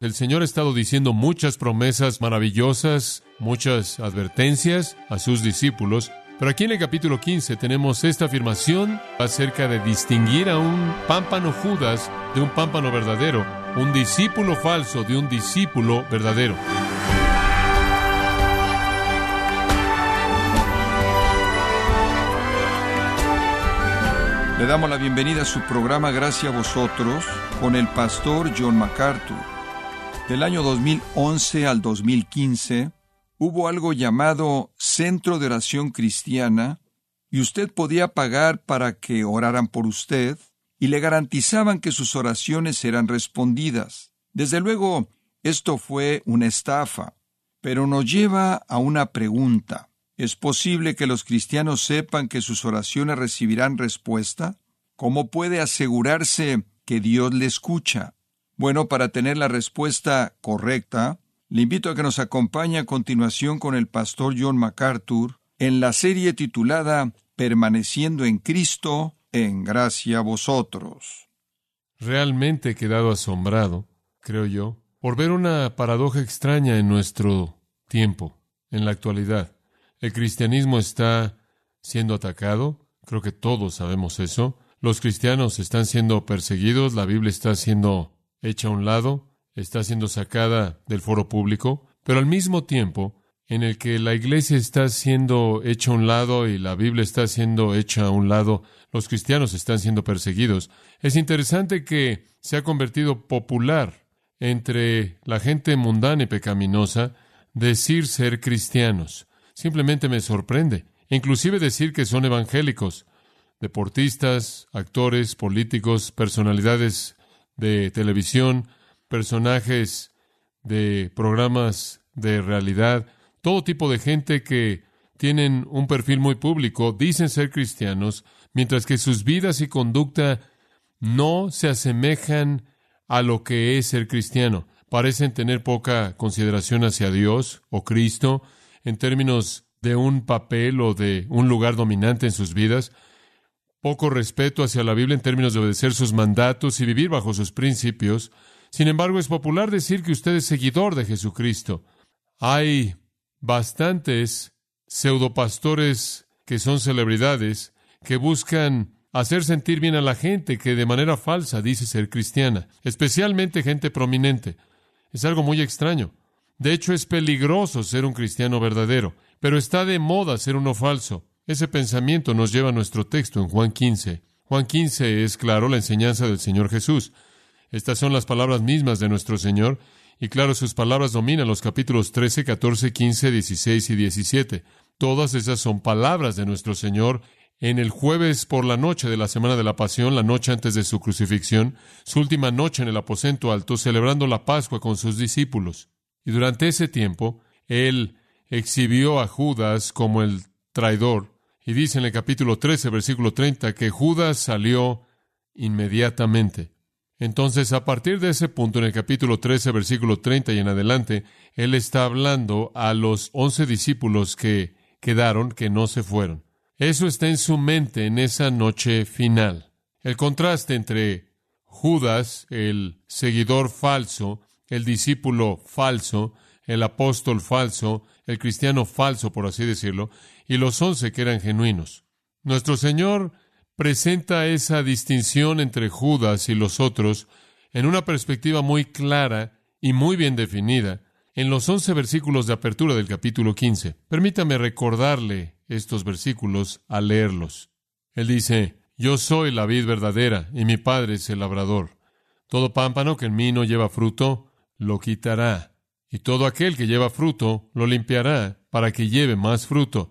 El Señor ha estado diciendo muchas promesas maravillosas, muchas advertencias a sus discípulos, pero aquí en el capítulo 15 tenemos esta afirmación acerca de distinguir a un pámpano Judas de un pámpano verdadero, un discípulo falso de un discípulo verdadero. Le damos la bienvenida a su programa Gracias a vosotros con el pastor John MacArthur. Del año 2011 al 2015 hubo algo llamado Centro de Oración Cristiana y usted podía pagar para que oraran por usted y le garantizaban que sus oraciones serán respondidas. Desde luego, esto fue una estafa, pero nos lleva a una pregunta. ¿Es posible que los cristianos sepan que sus oraciones recibirán respuesta? ¿Cómo puede asegurarse que Dios le escucha? Bueno, para tener la respuesta correcta, le invito a que nos acompañe a continuación con el pastor John MacArthur en la serie titulada Permaneciendo en Cristo, en gracia a vosotros. Realmente he quedado asombrado, creo yo, por ver una paradoja extraña en nuestro tiempo, en la actualidad. El cristianismo está siendo atacado, creo que todos sabemos eso. Los cristianos están siendo perseguidos, la Biblia está siendo hecha a un lado, está siendo sacada del foro público, pero al mismo tiempo en el que la iglesia está siendo hecha a un lado y la Biblia está siendo hecha a un lado, los cristianos están siendo perseguidos. Es interesante que se ha convertido popular entre la gente mundana y pecaminosa decir ser cristianos. Simplemente me sorprende. Inclusive decir que son evangélicos. Deportistas, actores, políticos, personalidades de televisión, personajes de programas de realidad, todo tipo de gente que tienen un perfil muy público, dicen ser cristianos, mientras que sus vidas y conducta no se asemejan a lo que es ser cristiano. Parecen tener poca consideración hacia Dios o Cristo en términos de un papel o de un lugar dominante en sus vidas poco respeto hacia la Biblia en términos de obedecer sus mandatos y vivir bajo sus principios. Sin embargo, es popular decir que usted es seguidor de Jesucristo. Hay bastantes pseudopastores que son celebridades que buscan hacer sentir bien a la gente que de manera falsa dice ser cristiana, especialmente gente prominente. Es algo muy extraño. De hecho, es peligroso ser un cristiano verdadero, pero está de moda ser uno falso. Ese pensamiento nos lleva a nuestro texto en Juan 15. Juan 15 es, claro, la enseñanza del Señor Jesús. Estas son las palabras mismas de nuestro Señor, y claro, sus palabras dominan los capítulos 13, 14, 15, 16 y 17. Todas esas son palabras de nuestro Señor en el jueves por la noche de la semana de la Pasión, la noche antes de su crucifixión, su última noche en el aposento alto, celebrando la Pascua con sus discípulos. Y durante ese tiempo, Él exhibió a Judas como el traidor, y dice en el capítulo 13, versículo 30, que Judas salió inmediatamente. Entonces, a partir de ese punto, en el capítulo 13, versículo 30 y en adelante, él está hablando a los once discípulos que quedaron, que no se fueron. Eso está en su mente en esa noche final. El contraste entre Judas, el seguidor falso, el discípulo falso, el apóstol falso, el cristiano falso, por así decirlo, y los once que eran genuinos. Nuestro Señor presenta esa distinción entre Judas y los otros en una perspectiva muy clara y muy bien definida en los once versículos de apertura del capítulo 15. Permítame recordarle estos versículos al leerlos. Él dice, Yo soy la vid verdadera y mi Padre es el labrador. Todo pámpano que en mí no lleva fruto, lo quitará. Y todo aquel que lleva fruto, lo limpiará para que lleve más fruto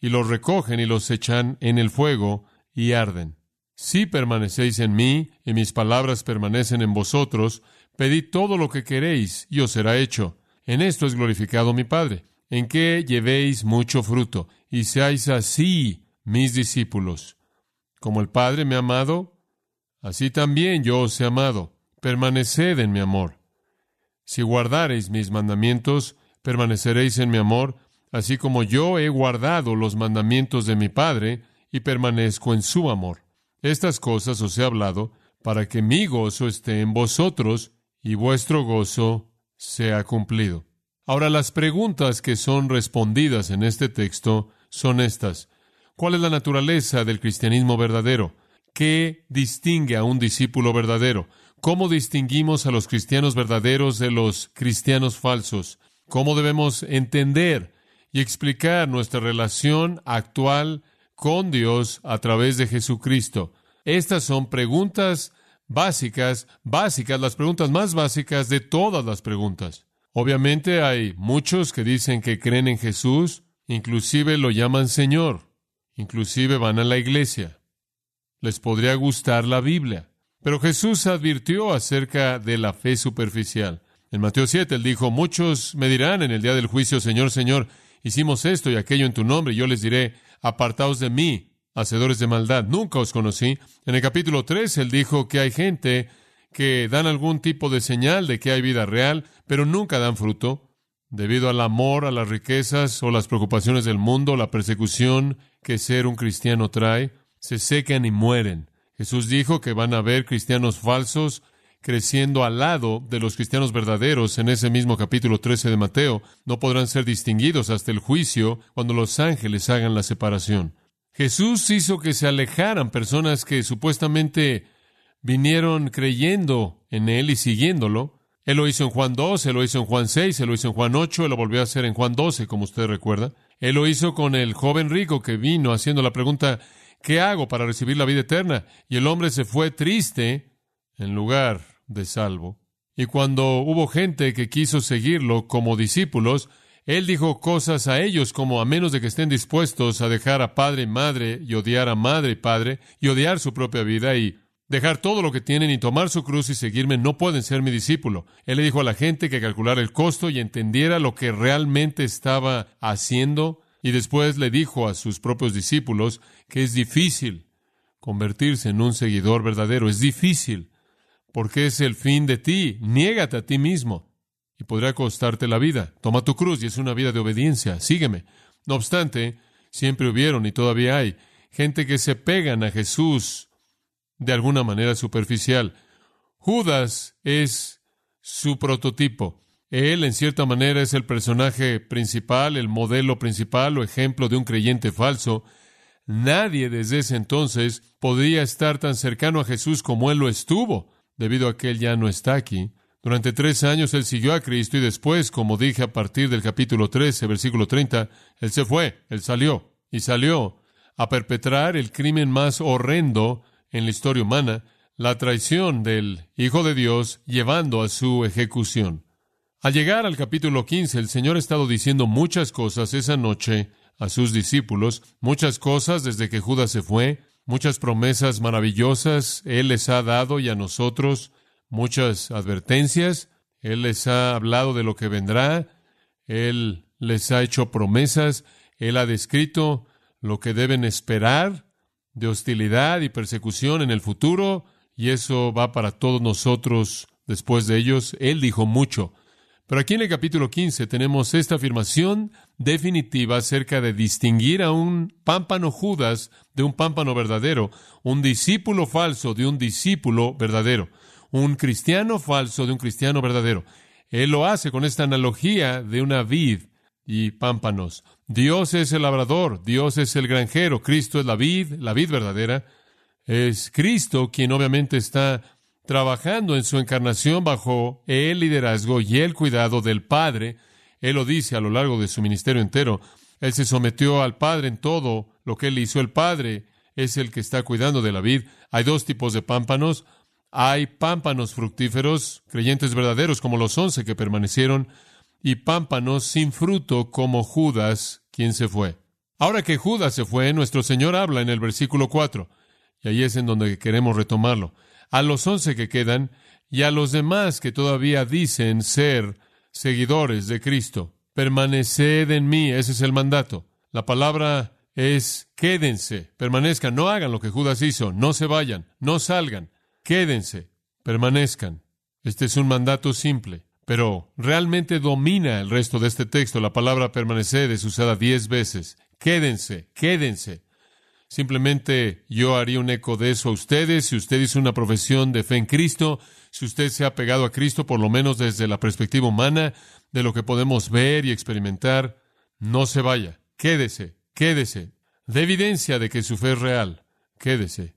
y los recogen y los echan en el fuego y arden. Si permanecéis en mí y mis palabras permanecen en vosotros, pedid todo lo que queréis y os será hecho. En esto es glorificado mi Padre, en que llevéis mucho fruto y seáis así mis discípulos. Como el Padre me ha amado, así también yo os he amado. Permaneced en mi amor. Si guardareis mis mandamientos, permaneceréis en mi amor, así como yo he guardado los mandamientos de mi Padre y permanezco en su amor. Estas cosas os he hablado para que mi gozo esté en vosotros y vuestro gozo sea cumplido. Ahora las preguntas que son respondidas en este texto son estas. ¿Cuál es la naturaleza del cristianismo verdadero? ¿Qué distingue a un discípulo verdadero? ¿Cómo distinguimos a los cristianos verdaderos de los cristianos falsos? ¿Cómo debemos entender y explicar nuestra relación actual con Dios a través de Jesucristo? Estas son preguntas básicas, básicas, las preguntas más básicas de todas las preguntas. Obviamente hay muchos que dicen que creen en Jesús, inclusive lo llaman Señor, inclusive van a la iglesia. Les podría gustar la Biblia. Pero Jesús advirtió acerca de la fe superficial. En Mateo 7 él dijo, muchos me dirán en el día del juicio, Señor, Señor, hicimos esto y aquello en tu nombre, y yo les diré, apartaos de mí, hacedores de maldad, nunca os conocí. En el capítulo 3 él dijo que hay gente que dan algún tipo de señal de que hay vida real, pero nunca dan fruto, debido al amor, a las riquezas o las preocupaciones del mundo, la persecución que ser un cristiano trae, se secan y mueren. Jesús dijo que van a haber cristianos falsos creciendo al lado de los cristianos verdaderos en ese mismo capítulo 13 de Mateo. No podrán ser distinguidos hasta el juicio cuando los ángeles hagan la separación. Jesús hizo que se alejaran personas que supuestamente vinieron creyendo en Él y siguiéndolo. Él lo hizo en Juan 2, Él lo hizo en Juan 6, Él lo hizo en Juan 8, Él lo volvió a hacer en Juan 12, como usted recuerda. Él lo hizo con el joven rico que vino haciendo la pregunta, ¿qué hago para recibir la vida eterna? Y el hombre se fue triste en lugar de salvo. Y cuando hubo gente que quiso seguirlo como discípulos, él dijo cosas a ellos como a menos de que estén dispuestos a dejar a padre y madre y odiar a madre y padre y odiar su propia vida y dejar todo lo que tienen y tomar su cruz y seguirme, no pueden ser mi discípulo. Él le dijo a la gente que calculara el costo y entendiera lo que realmente estaba haciendo y después le dijo a sus propios discípulos que es difícil convertirse en un seguidor verdadero, es difícil porque es el fin de ti. Niégate a ti mismo y podrá costarte la vida. Toma tu cruz y es una vida de obediencia. Sígueme. No obstante, siempre hubieron y todavía hay gente que se pegan a Jesús de alguna manera superficial. Judas es su prototipo. Él, en cierta manera, es el personaje principal, el modelo principal o ejemplo de un creyente falso. Nadie desde ese entonces podría estar tan cercano a Jesús como él lo estuvo debido a que él ya no está aquí. Durante tres años él siguió a Cristo y después, como dije a partir del capítulo 13, versículo 30, él se fue, él salió y salió a perpetrar el crimen más horrendo en la historia humana, la traición del Hijo de Dios llevando a su ejecución. Al llegar al capítulo 15, el Señor ha estado diciendo muchas cosas esa noche a sus discípulos, muchas cosas desde que Judas se fue, Muchas promesas maravillosas Él les ha dado y a nosotros muchas advertencias. Él les ha hablado de lo que vendrá. Él les ha hecho promesas. Él ha descrito lo que deben esperar de hostilidad y persecución en el futuro. Y eso va para todos nosotros después de ellos. Él dijo mucho. Pero aquí en el capítulo 15 tenemos esta afirmación definitiva acerca de distinguir a un pámpano Judas de un pámpano verdadero, un discípulo falso de un discípulo verdadero, un cristiano falso de un cristiano verdadero. Él lo hace con esta analogía de una vid y pámpanos. Dios es el labrador, Dios es el granjero, Cristo es la vid, la vid verdadera. Es Cristo quien obviamente está trabajando en su encarnación bajo el liderazgo y el cuidado del Padre. Él lo dice a lo largo de su ministerio entero. Él se sometió al Padre en todo lo que él hizo. El Padre es el que está cuidando de la vid. Hay dos tipos de pámpanos. Hay pámpanos fructíferos, creyentes verdaderos como los once que permanecieron, y pámpanos sin fruto como Judas, quien se fue. Ahora que Judas se fue, nuestro Señor habla en el versículo 4, y ahí es en donde queremos retomarlo a los once que quedan y a los demás que todavía dicen ser seguidores de Cristo. Permaneced en mí, ese es el mandato. La palabra es quédense, permanezcan, no hagan lo que Judas hizo, no se vayan, no salgan, quédense, permanezcan. Este es un mandato simple, pero realmente domina el resto de este texto. La palabra permaneced es usada diez veces. Quédense, quédense. Simplemente yo haría un eco de eso a ustedes. Si usted hizo una profesión de fe en Cristo, si usted se ha pegado a Cristo, por lo menos desde la perspectiva humana, de lo que podemos ver y experimentar, no se vaya. Quédese, quédese. De evidencia de que su fe es real. Quédese.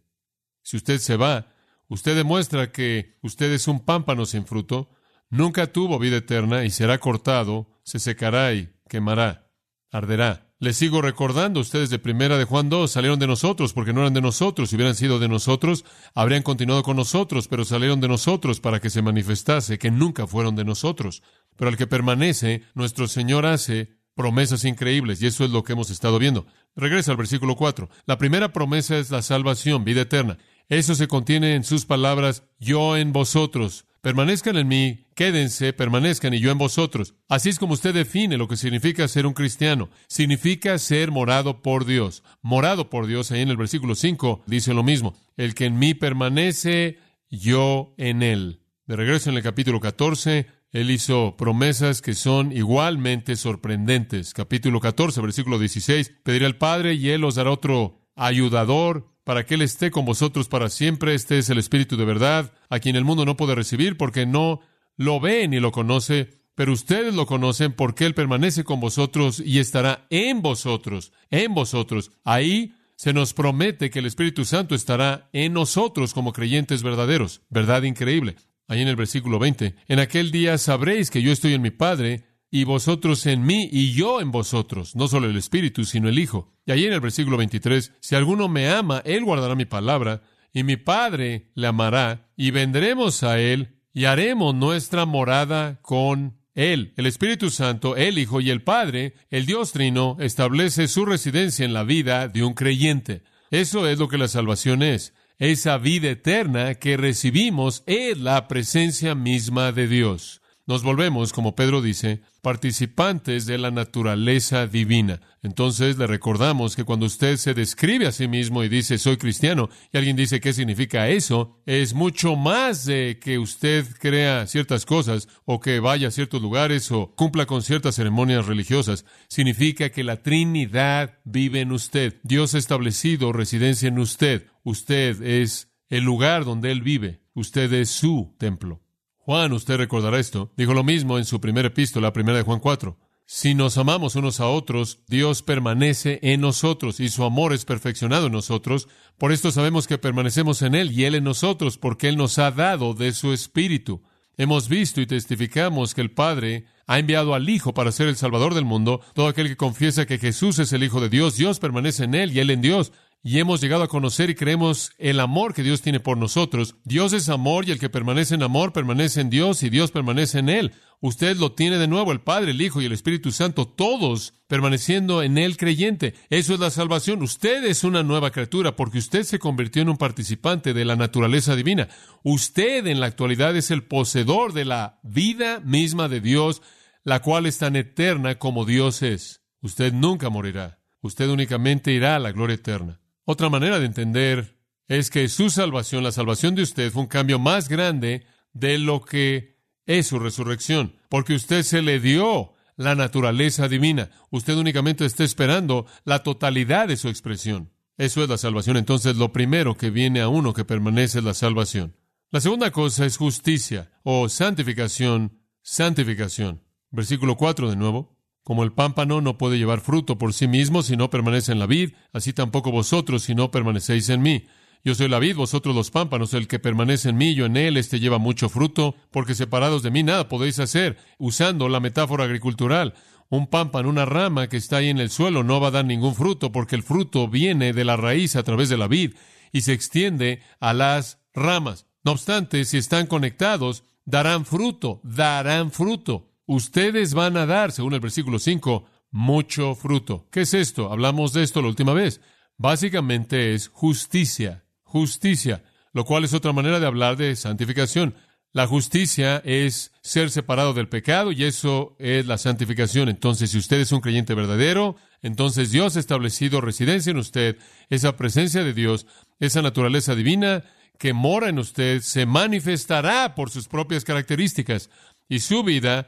Si usted se va, usted demuestra que usted es un pámpano sin fruto, nunca tuvo vida eterna y será cortado, se secará y quemará, arderá. Les sigo recordando, ustedes de primera de Juan 2 salieron de nosotros porque no eran de nosotros. Si hubieran sido de nosotros, habrían continuado con nosotros, pero salieron de nosotros para que se manifestase que nunca fueron de nosotros. Pero al que permanece, nuestro Señor hace promesas increíbles, y eso es lo que hemos estado viendo. Regresa al versículo 4. La primera promesa es la salvación, vida eterna. Eso se contiene en sus palabras, yo en vosotros, Permanezcan en mí, quédense, permanezcan y yo en vosotros. Así es como usted define lo que significa ser un cristiano. Significa ser morado por Dios. Morado por Dios, ahí en el versículo 5 dice lo mismo. El que en mí permanece, yo en él. De regreso en el capítulo 14, él hizo promesas que son igualmente sorprendentes. Capítulo 14, versículo 16. Pediré al Padre y él os dará otro ayudador para que Él esté con vosotros para siempre. Este es el Espíritu de verdad, a quien el mundo no puede recibir porque no lo ve ni lo conoce, pero ustedes lo conocen porque Él permanece con vosotros y estará en vosotros, en vosotros. Ahí se nos promete que el Espíritu Santo estará en nosotros como creyentes verdaderos. Verdad increíble. Ahí en el versículo 20. En aquel día sabréis que yo estoy en mi Padre y vosotros en mí y yo en vosotros, no solo el Espíritu, sino el Hijo. Y allí en el versículo 23, si alguno me ama, él guardará mi palabra, y mi Padre le amará, y vendremos a él, y haremos nuestra morada con él. El Espíritu Santo, el Hijo y el Padre, el Dios Trino, establece su residencia en la vida de un creyente. Eso es lo que la salvación es. Esa vida eterna que recibimos es la presencia misma de Dios nos volvemos, como Pedro dice, participantes de la naturaleza divina. Entonces le recordamos que cuando usted se describe a sí mismo y dice soy cristiano y alguien dice qué significa eso, es mucho más de que usted crea ciertas cosas o que vaya a ciertos lugares o cumpla con ciertas ceremonias religiosas. Significa que la Trinidad vive en usted. Dios ha establecido residencia en usted. Usted es el lugar donde Él vive. Usted es su templo. Juan, usted recordará esto, dijo lo mismo en su primera epístola, primera de Juan 4. Si nos amamos unos a otros, Dios permanece en nosotros y su amor es perfeccionado en nosotros. Por esto sabemos que permanecemos en Él y Él en nosotros, porque Él nos ha dado de su Espíritu. Hemos visto y testificamos que el Padre ha enviado al Hijo para ser el Salvador del mundo. Todo aquel que confiesa que Jesús es el Hijo de Dios, Dios permanece en Él y Él en Dios y hemos llegado a conocer y creemos el amor que Dios tiene por nosotros. Dios es amor y el que permanece en amor permanece en Dios y Dios permanece en Él. Usted lo tiene de nuevo, el Padre, el Hijo y el Espíritu Santo, todos permaneciendo en Él creyente. Eso es la salvación. Usted es una nueva criatura porque usted se convirtió en un participante de la naturaleza divina. Usted en la actualidad es el poseedor de la vida misma de Dios, la cual es tan eterna como Dios es. Usted nunca morirá. Usted únicamente irá a la gloria eterna. Otra manera de entender es que su salvación, la salvación de usted, fue un cambio más grande de lo que es su resurrección, porque usted se le dio la naturaleza divina. Usted únicamente está esperando la totalidad de su expresión. Eso es la salvación. Entonces, lo primero que viene a uno que permanece es la salvación. La segunda cosa es justicia o santificación, santificación. Versículo 4 de nuevo. Como el pámpano no puede llevar fruto por sí mismo si no permanece en la vid, así tampoco vosotros si no permanecéis en mí. Yo soy la vid, vosotros los pámpanos, el que permanece en mí, yo en él, este lleva mucho fruto, porque separados de mí nada podéis hacer. Usando la metáfora agricultural, un pámpano, una rama que está ahí en el suelo, no va a dar ningún fruto, porque el fruto viene de la raíz a través de la vid y se extiende a las ramas. No obstante, si están conectados, darán fruto, darán fruto. Ustedes van a dar, según el versículo 5, mucho fruto. ¿Qué es esto? Hablamos de esto la última vez. Básicamente es justicia, justicia, lo cual es otra manera de hablar de santificación. La justicia es ser separado del pecado y eso es la santificación. Entonces, si usted es un creyente verdadero, entonces Dios ha establecido residencia en usted, esa presencia de Dios, esa naturaleza divina que mora en usted, se manifestará por sus propias características y su vida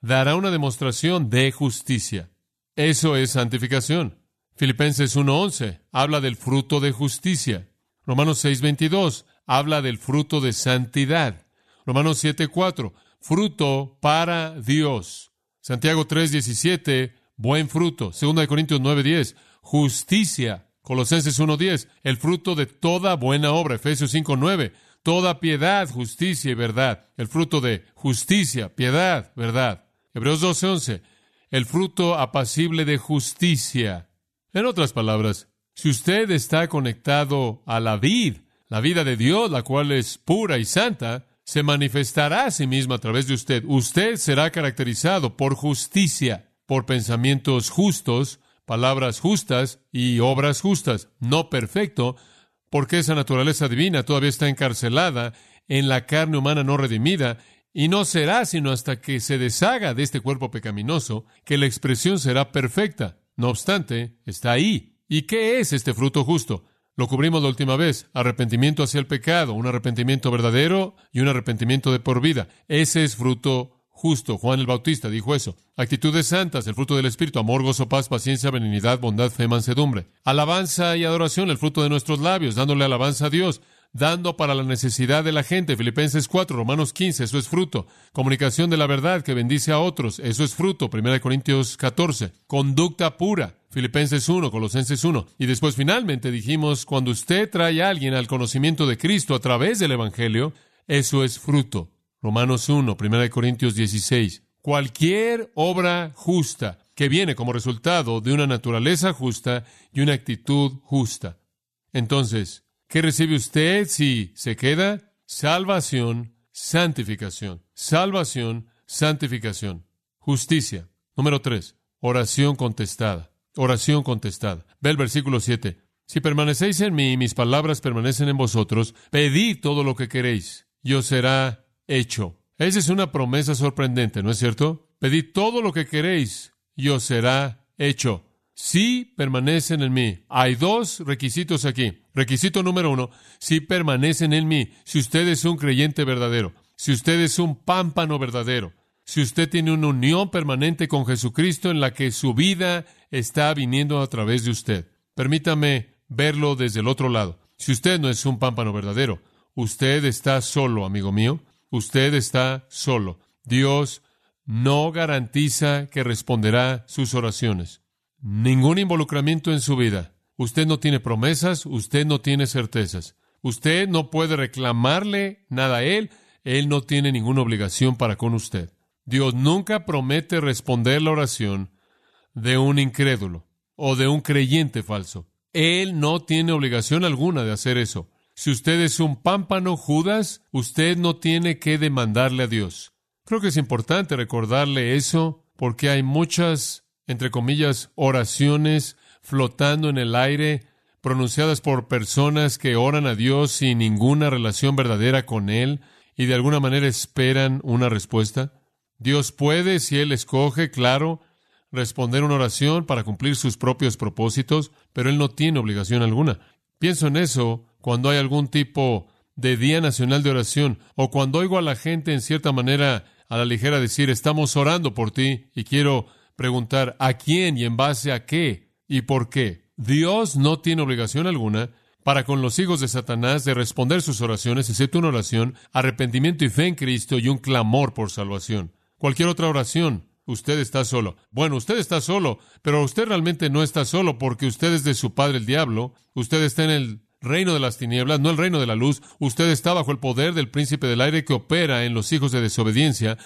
dará una demostración de justicia. Eso es santificación. Filipenses 1.11 habla del fruto de justicia. Romanos 6.22 habla del fruto de santidad. Romanos 7.4, fruto para Dios. Santiago 3.17, buen fruto. Segunda de Corintios 9.10, justicia. Colosenses 1.10, el fruto de toda buena obra. Efesios 5.9, toda piedad, justicia y verdad. El fruto de justicia, piedad, verdad. Hebreos 12.11, el fruto apacible de justicia. En otras palabras, si usted está conectado a la vid, la vida de Dios, la cual es pura y santa, se manifestará a sí misma a través de usted. Usted será caracterizado por justicia, por pensamientos justos, palabras justas y obras justas. No perfecto, porque esa naturaleza divina todavía está encarcelada en la carne humana no redimida, y no será sino hasta que se deshaga de este cuerpo pecaminoso que la expresión será perfecta. No obstante, está ahí. ¿Y qué es este fruto justo? Lo cubrimos la última vez. Arrepentimiento hacia el pecado, un arrepentimiento verdadero y un arrepentimiento de por vida. Ese es fruto justo. Juan el Bautista dijo eso. Actitudes santas, el fruto del Espíritu, amor, gozo, paz, paciencia, benignidad, bondad, fe, mansedumbre. Alabanza y adoración, el fruto de nuestros labios, dándole alabanza a Dios dando para la necesidad de la gente. Filipenses 4, Romanos 15, eso es fruto. Comunicación de la verdad que bendice a otros, eso es fruto. 1 Corintios 14. Conducta pura. Filipenses 1, Colosenses 1. Y después finalmente dijimos, cuando usted trae a alguien al conocimiento de Cristo a través del Evangelio, eso es fruto. Romanos 1, 1 Corintios 16. Cualquier obra justa que viene como resultado de una naturaleza justa y una actitud justa. Entonces, ¿qué recibe usted si se queda? Salvación, santificación. Salvación, santificación. Justicia. Número 3. Oración contestada. Oración contestada. Ve el versículo 7. Si permanecéis en mí y mis palabras permanecen en vosotros, pedid todo lo que queréis y os será hecho. Esa es una promesa sorprendente, ¿no es cierto? Pedid todo lo que queréis y os será hecho. Si permanecen en mí. Hay dos requisitos aquí. Requisito número uno, si permanecen en mí, si usted es un creyente verdadero, si usted es un pámpano verdadero, si usted tiene una unión permanente con Jesucristo en la que su vida está viniendo a través de usted. Permítame verlo desde el otro lado. Si usted no es un pámpano verdadero, usted está solo, amigo mío. Usted está solo. Dios no garantiza que responderá sus oraciones. Ningún involucramiento en su vida. Usted no tiene promesas, usted no tiene certezas. Usted no puede reclamarle nada a Él, Él no tiene ninguna obligación para con usted. Dios nunca promete responder la oración de un incrédulo o de un creyente falso. Él no tiene obligación alguna de hacer eso. Si usted es un pámpano Judas, usted no tiene que demandarle a Dios. Creo que es importante recordarle eso porque hay muchas, entre comillas, oraciones flotando en el aire, pronunciadas por personas que oran a Dios sin ninguna relación verdadera con Él y de alguna manera esperan una respuesta. Dios puede, si Él escoge, claro, responder una oración para cumplir sus propios propósitos, pero Él no tiene obligación alguna. Pienso en eso cuando hay algún tipo de Día Nacional de Oración o cuando oigo a la gente en cierta manera a la ligera decir, estamos orando por ti y quiero preguntar a quién y en base a qué y por qué. Dios no tiene obligación alguna para con los hijos de Satanás de responder sus oraciones, excepto una oración, arrepentimiento y fe en Cristo y un clamor por salvación cualquier otra oración. Usted está solo. Bueno, usted está solo, pero usted realmente no está solo porque usted es de su padre el diablo. Usted está en el reino de las tinieblas, no el reino de la luz. Usted está bajo el poder del príncipe del aire que opera en los hijos de desobediencia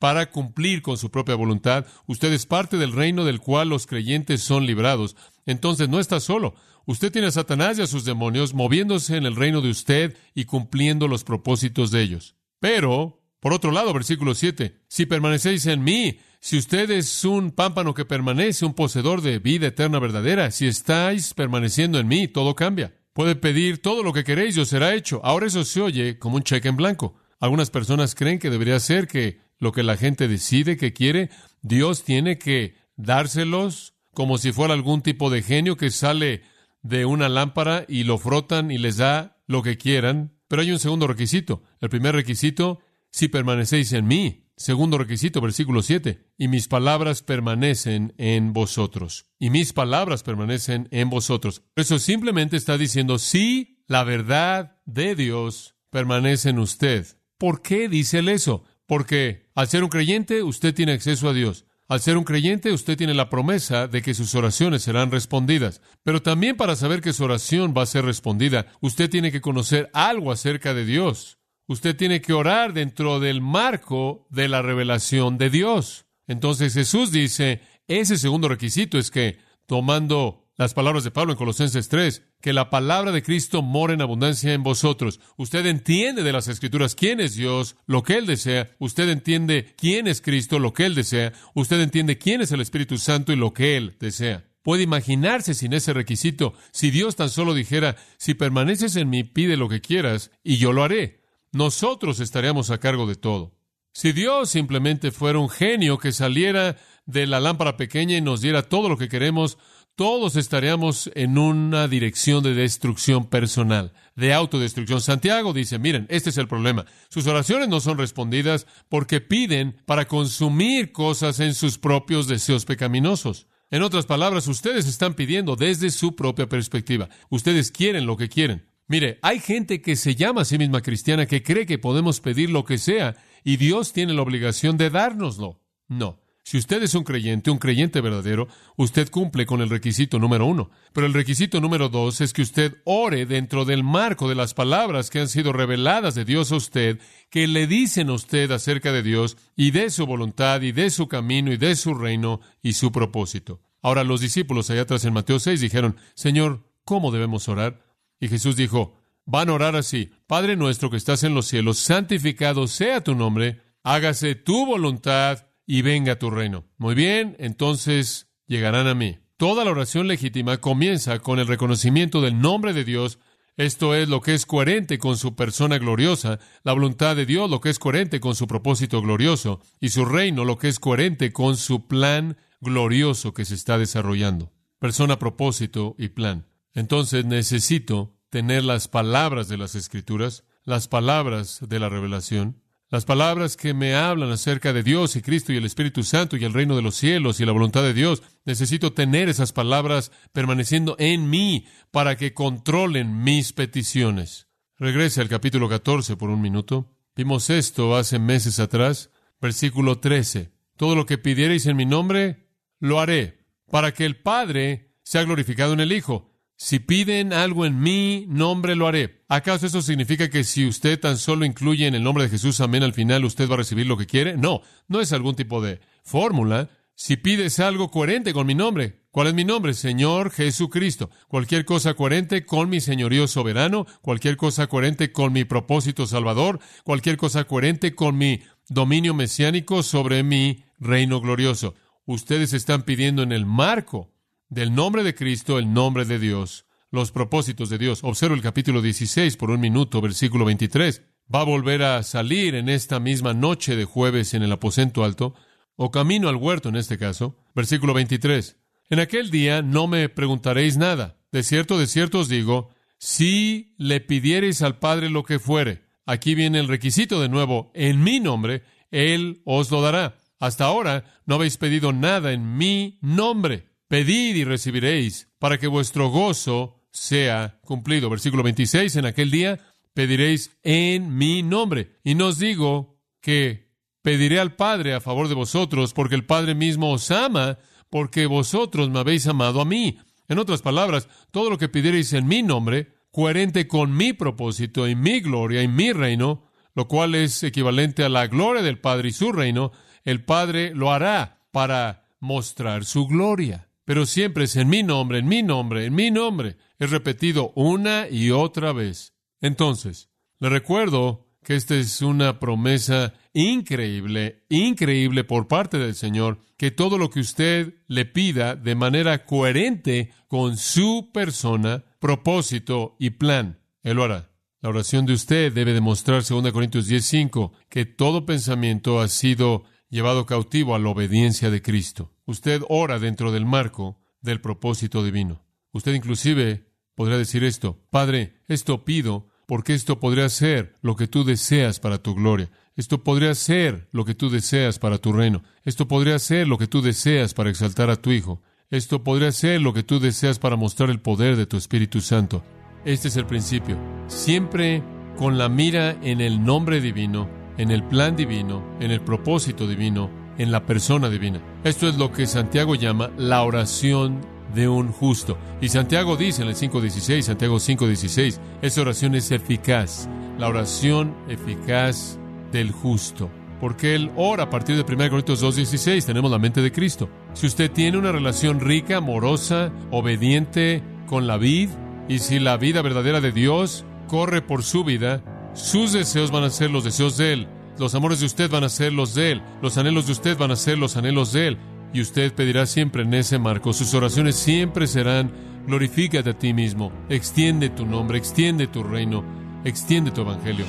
para cumplir con su propia voluntad. Usted es parte del reino del cual los creyentes son librados. Entonces no está solo. Usted tiene a Satanás y a sus demonios moviéndose en el reino de usted y cumpliendo los propósitos de ellos. Pero por otro lado, versículo 7, si permanecéis en mí, si usted es un pámpano que permanece, un poseedor de vida eterna verdadera, si estáis permaneciendo en mí, todo cambia. Puede pedir todo lo que queréis y os será hecho. Ahora eso se oye como un cheque en blanco. Algunas personas creen que debería ser que lo que la gente decide que quiere, Dios tiene que dárselos como si fuera algún tipo de genio que sale de una lámpara y lo frotan y les da lo que quieran. Pero hay un segundo requisito. El primer requisito, si permanecéis en mí. Segundo requisito, versículo 7. Y mis palabras permanecen en vosotros. Y mis palabras permanecen en vosotros. Eso simplemente está diciendo, sí, la verdad de Dios permanece en usted. ¿Por qué dice él eso? Porque al ser un creyente, usted tiene acceso a Dios. Al ser un creyente, usted tiene la promesa de que sus oraciones serán respondidas. Pero también para saber que su oración va a ser respondida, usted tiene que conocer algo acerca de Dios. Usted tiene que orar dentro del marco de la revelación de Dios. Entonces Jesús dice, ese segundo requisito es que, tomando las palabras de Pablo en Colosenses 3, que la palabra de Cristo mora en abundancia en vosotros. Usted entiende de las Escrituras quién es Dios, lo que Él desea. Usted entiende quién es Cristo, lo que Él desea. Usted entiende quién es el Espíritu Santo y lo que Él desea. Puede imaginarse sin ese requisito si Dios tan solo dijera, si permaneces en mí, pide lo que quieras y yo lo haré. Nosotros estaríamos a cargo de todo. Si Dios simplemente fuera un genio que saliera de la lámpara pequeña y nos diera todo lo que queremos, todos estaríamos en una dirección de destrucción personal, de autodestrucción. Santiago dice, miren, este es el problema. Sus oraciones no son respondidas porque piden para consumir cosas en sus propios deseos pecaminosos. En otras palabras, ustedes están pidiendo desde su propia perspectiva. Ustedes quieren lo que quieren. Mire, hay gente que se llama a sí misma cristiana que cree que podemos pedir lo que sea y Dios tiene la obligación de dárnoslo. No. Si usted es un creyente, un creyente verdadero, usted cumple con el requisito número uno. Pero el requisito número dos es que usted ore dentro del marco de las palabras que han sido reveladas de Dios a usted, que le dicen a usted acerca de Dios y de su voluntad y de su camino y de su reino y su propósito. Ahora los discípulos allá atrás en Mateo 6 dijeron, Señor, ¿cómo debemos orar? Y Jesús dijo, van a orar así, Padre nuestro que estás en los cielos, santificado sea tu nombre, hágase tu voluntad y venga tu reino. Muy bien, entonces llegarán a mí. Toda la oración legítima comienza con el reconocimiento del nombre de Dios. Esto es lo que es coherente con su persona gloriosa, la voluntad de Dios lo que es coherente con su propósito glorioso y su reino lo que es coherente con su plan glorioso que se está desarrollando. Persona, propósito y plan. Entonces necesito tener las palabras de las escrituras, las palabras de la revelación, las palabras que me hablan acerca de Dios y Cristo y el Espíritu Santo y el reino de los cielos y la voluntad de Dios, necesito tener esas palabras permaneciendo en mí para que controlen mis peticiones. Regrese al capítulo 14 por un minuto. Vimos esto hace meses atrás. Versículo 13. Todo lo que pidiereis en mi nombre, lo haré, para que el Padre sea glorificado en el Hijo. Si piden algo en mi nombre, lo haré. ¿Acaso eso significa que si usted tan solo incluye en el nombre de Jesús amén al final, usted va a recibir lo que quiere? No, no es algún tipo de fórmula. Si pides algo coherente con mi nombre, ¿cuál es mi nombre? Señor Jesucristo. Cualquier cosa coherente con mi señorío soberano, cualquier cosa coherente con mi propósito salvador, cualquier cosa coherente con mi dominio mesiánico sobre mi reino glorioso. Ustedes están pidiendo en el marco del nombre de Cristo, el nombre de Dios, los propósitos de Dios. Observo el capítulo 16 por un minuto, versículo 23. Va a volver a salir en esta misma noche de jueves en el aposento alto, o camino al huerto en este caso. Versículo 23. En aquel día no me preguntaréis nada. De cierto, de cierto os digo, si le pidiereis al Padre lo que fuere, aquí viene el requisito de nuevo, en mi nombre, Él os lo dará. Hasta ahora no habéis pedido nada en mi nombre. Pedid y recibiréis para que vuestro gozo sea cumplido. Versículo 26, en aquel día pediréis en mi nombre. Y no os digo que pediré al Padre a favor de vosotros, porque el Padre mismo os ama, porque vosotros me habéis amado a mí. En otras palabras, todo lo que pidiereis en mi nombre, coherente con mi propósito y mi gloria y mi reino, lo cual es equivalente a la gloria del Padre y su reino, el Padre lo hará para mostrar su gloria pero siempre es en mi nombre, en mi nombre, en mi nombre. Es repetido una y otra vez. Entonces, le recuerdo que esta es una promesa increíble, increíble por parte del Señor, que todo lo que usted le pida de manera coherente con su persona, propósito y plan, Él lo hará. La oración de usted debe demostrar, 2 Corintios 10:5, que todo pensamiento ha sido llevado cautivo a la obediencia de Cristo. Usted ora dentro del marco del propósito divino. Usted inclusive podría decir esto, Padre, esto pido porque esto podría ser lo que tú deseas para tu gloria. Esto podría ser lo que tú deseas para tu reino. Esto podría ser lo que tú deseas para exaltar a tu Hijo. Esto podría ser lo que tú deseas para mostrar el poder de tu Espíritu Santo. Este es el principio. Siempre con la mira en el nombre divino, en el plan divino, en el propósito divino, en la persona divina. Esto es lo que Santiago llama la oración de un justo. Y Santiago dice en el 5.16, Santiago 5.16, esa oración es eficaz, la oración eficaz del justo. Porque Él ora a partir de 1 Corintios 2.16, tenemos la mente de Cristo. Si usted tiene una relación rica, amorosa, obediente con la vid, y si la vida verdadera de Dios corre por su vida, sus deseos van a ser los deseos de Él, los amores de usted van a ser los de Él, los anhelos de usted van a ser los anhelos de Él, y usted pedirá siempre en ese marco, sus oraciones siempre serán, glorifícate a ti mismo, extiende tu nombre, extiende tu reino, extiende tu evangelio.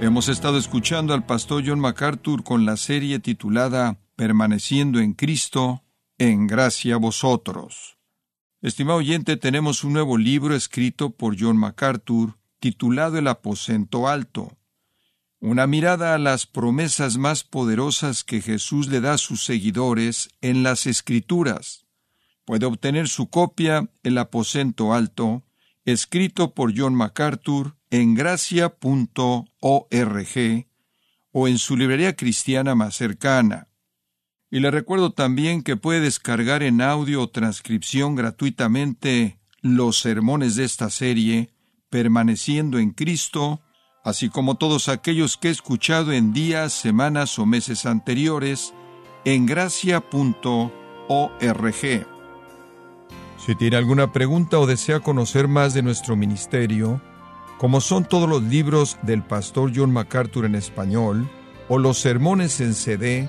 Hemos estado escuchando al pastor John MacArthur con la serie titulada permaneciendo en Cristo, en gracia a vosotros. Estimado oyente, tenemos un nuevo libro escrito por John MacArthur titulado El aposento alto. Una mirada a las promesas más poderosas que Jesús le da a sus seguidores en las Escrituras. Puede obtener su copia El aposento alto, escrito por John MacArthur en gracia.org o en su librería cristiana más cercana. Y le recuerdo también que puede descargar en audio o transcripción gratuitamente los sermones de esta serie, permaneciendo en Cristo, así como todos aquellos que he escuchado en días, semanas o meses anteriores, en gracia.org. Si tiene alguna pregunta o desea conocer más de nuestro ministerio, como son todos los libros del pastor John MacArthur en español, o los sermones en CD,